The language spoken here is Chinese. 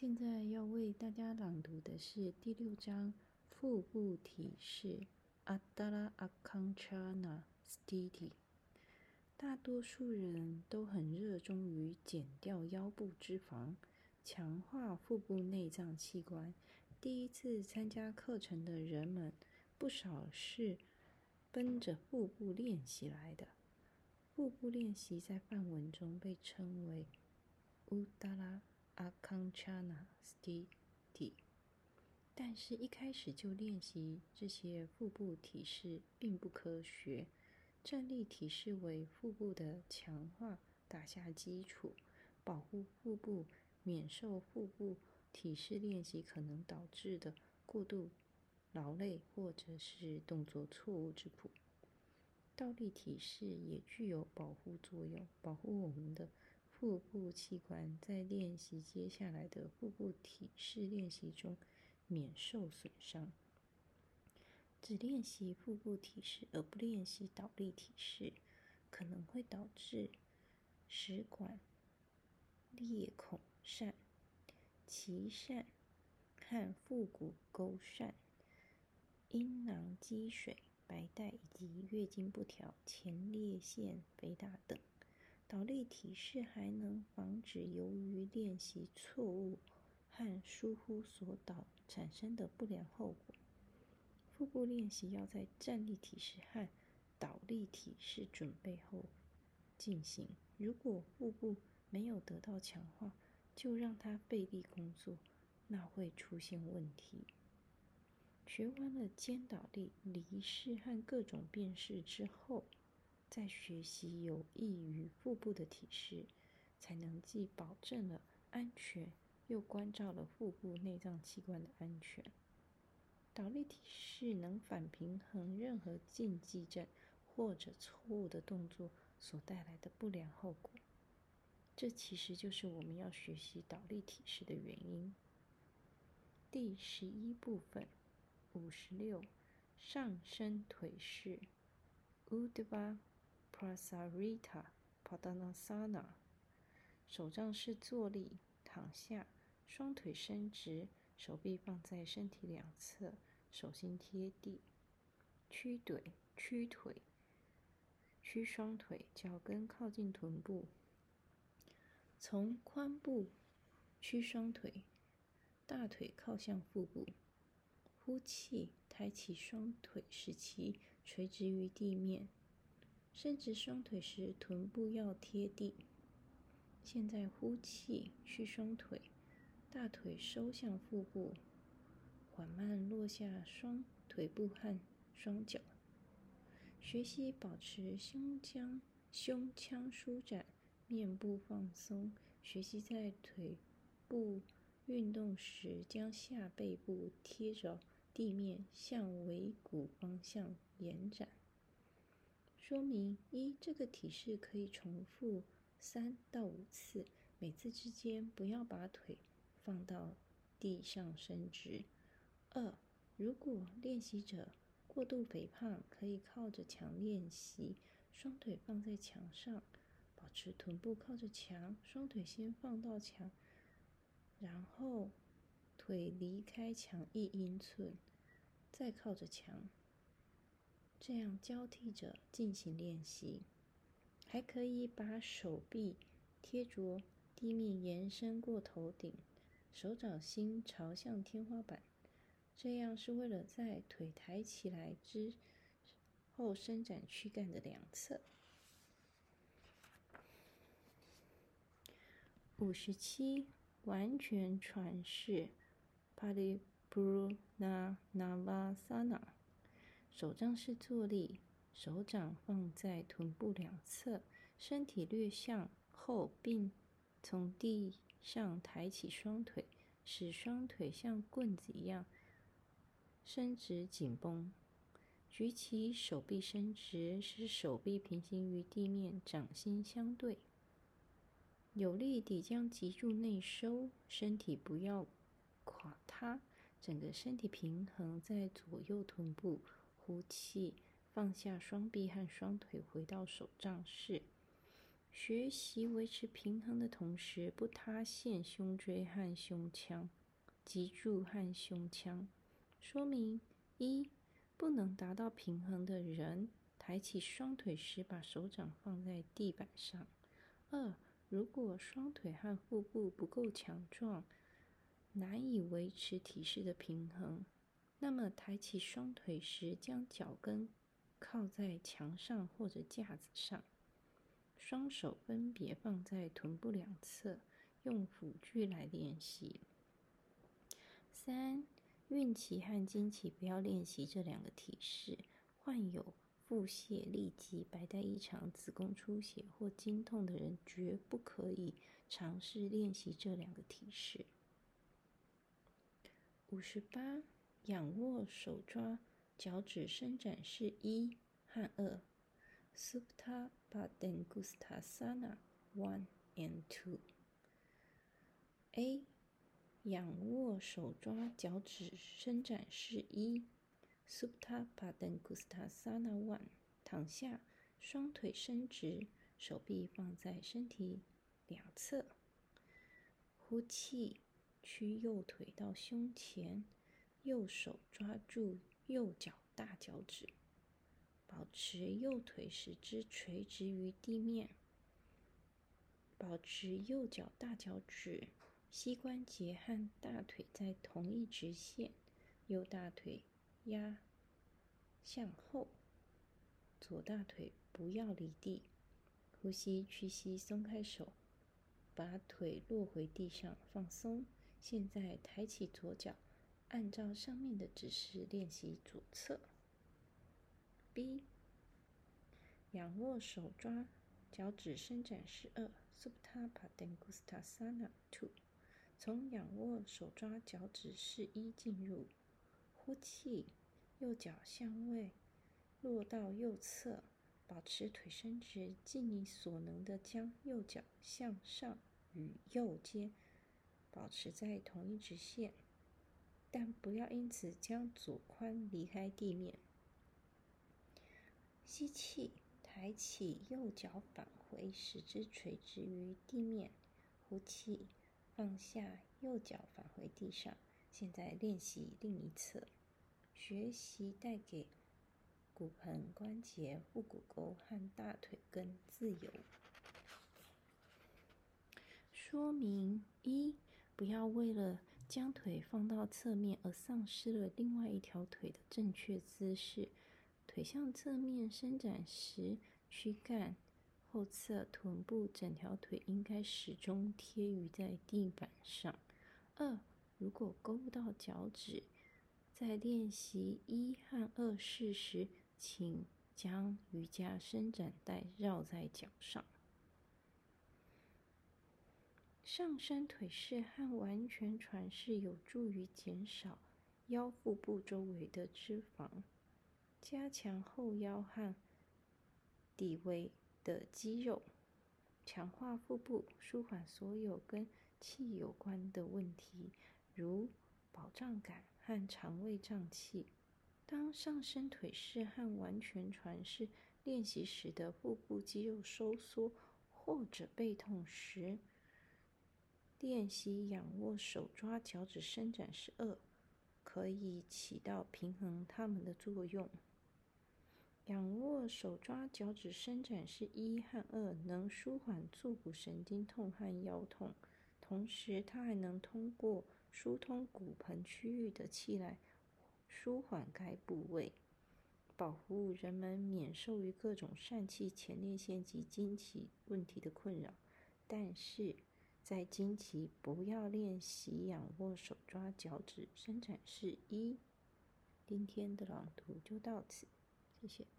现在要为大家朗读的是第六章腹部体式 Adara Akanchana Sthiti。大多数人都很热衷于减掉腰部脂肪，强化腹部内脏器官。第一次参加课程的人们，不少是奔着腹部练习来的。腹部练习在梵文中被称为 Udara。查纳斯蒂体，但是，一开始就练习这些腹部体式并不科学。站立体式为腹部的强化打下基础，保护腹部免受腹部体式练习可能导致的过度劳累或者是动作错误之苦。倒立体式也具有保护作用，保护我们的。腹部器官在练习接下来的腹部体式练习中免受损伤。只练习腹部体式而不练习倒立体式，可能会导致食管裂孔疝、脐疝和腹股沟疝、阴囊积水、白带以及月经不调、前列腺肥大等。倒立体式还能防止由于练习错误和疏忽所导产生的不良后果。腹部练习要在站立体式和倒立体式准备后进行。如果腹部没有得到强化，就让它背力工作，那会出现问题。学完了肩倒立、离式和各种变式之后。在学习有益于腹部的体式，才能既保证了安全，又关照了腹部内脏器官的安全。倒立体式能反平衡任何禁忌症或者错误的动作所带来的不良后果。这其实就是我们要学习倒立体式的原因。第十一部分，五十六，上身腿式 u d v a。Prasarita Padanasana 手杖式坐立，躺下，双腿伸直，手臂放在身体两侧，手心贴地，屈腿，屈腿，屈双腿，脚跟靠近臀部，从髋部屈双腿，大腿靠向腹部，呼气，抬起双腿，使其垂直于地面。伸直双腿时，臀部要贴地。现在呼气，屈双腿，大腿收向腹部，缓慢落下双腿部和双脚。学习保持胸腔胸腔舒展，面部放松。学习在腿部运动时，将下背部贴着地面，向尾骨方向延展。说明一：这个体式可以重复三到五次，每次之间不要把腿放到地上伸直。二：如果练习者过度肥胖，可以靠着墙练习，双腿放在墙上，保持臀部靠着墙，双腿先放到墙，然后腿离开墙一英寸，再靠着墙。这样交替着进行练习，还可以把手臂贴着地面，延伸过头顶，手掌心朝向天花板。这样是为了在腿抬起来之后伸展躯干的两侧。五十七，完全传式，Paripurnanavasana。手杖式坐立，手掌放在臀部两侧，身体略向后，并从地上抬起双腿，使双腿像棍子一样伸直紧绷。举起手臂伸直，使手臂平行于地面，掌心相对，有力地将脊柱内收，身体不要垮塌，整个身体平衡在左右臀部。呼气，放下双臂和双腿，回到手杖式。学习维持平衡的同时，不塌陷胸椎和胸腔、脊柱和胸腔。说明一：不能达到平衡的人，抬起双腿时，把手掌放在地板上。二：如果双腿和腹部不够强壮，难以维持体式的平衡，那么抬起双腿时，将脚跟靠在墙上或者架子上，双手分别放在臀部两侧，用辅具来练习。三、孕期和经期不要练习这两个体式。患有腹泻、痢疾、白带异常、子宫出血或经痛的人，绝不可以尝试练习这两个体式。五十八，仰卧手抓脚趾伸展式一和二，Supta p a d a n g u s t a s a n a one and two。A，仰卧手抓脚趾伸展式一，Supta p a d a n g u s t a s a n a one，躺下，双腿伸直，手臂放在身体两侧，呼气。屈右腿到胸前，右手抓住右脚大脚趾，保持右腿使之垂直于地面，保持右脚大脚趾膝关节和大腿在同一直线，右大腿压向后，左大腿不要离地，呼吸屈膝松开手，把腿落回地上放松。现在抬起左脚，按照上面的指示练习左侧。B，仰卧手抓脚趾伸展式二，Supta Padangusthasana two。从仰卧手抓脚趾式一进入，呼气，右脚向位落到右侧，保持腿伸直，尽你所能的将右脚向上与右肩。保持在同一直线，但不要因此将左髋离开地面。吸气，抬起右脚返回，使之垂直于地面。呼气，放下右脚返回地上。现在练习另一侧，学习带给骨盆关节、腹股沟和大腿根自由。说明一。不要为了将腿放到侧面而丧失了另外一条腿的正确姿势。腿向侧面伸展时，躯干、后侧、臀部整条腿应该始终贴于在地板上。二，如果勾不到脚趾，在练习一和二式时，请将瑜伽伸展带绕在脚上。上身腿式和完全传式有助于减少腰腹部周围的脂肪，加强后腰和底围的肌肉，强化腹部，舒缓所有跟气有关的问题，如饱胀感和肠胃胀气。当上身腿式和完全传式练习时的腹部肌肉收缩或者背痛时，练习仰卧手抓脚趾伸展式二，可以起到平衡它们的作用。仰卧手抓脚趾伸展式一和二能舒缓坐骨神经痛和腰痛，同时它还能通过疏通骨盆区域的气来舒缓该部位，保护人们免受于各种疝气、前列腺及经期问题的困扰。但是，在经期不要练习仰卧手抓脚趾伸展式一。今天的朗读就到此，谢谢。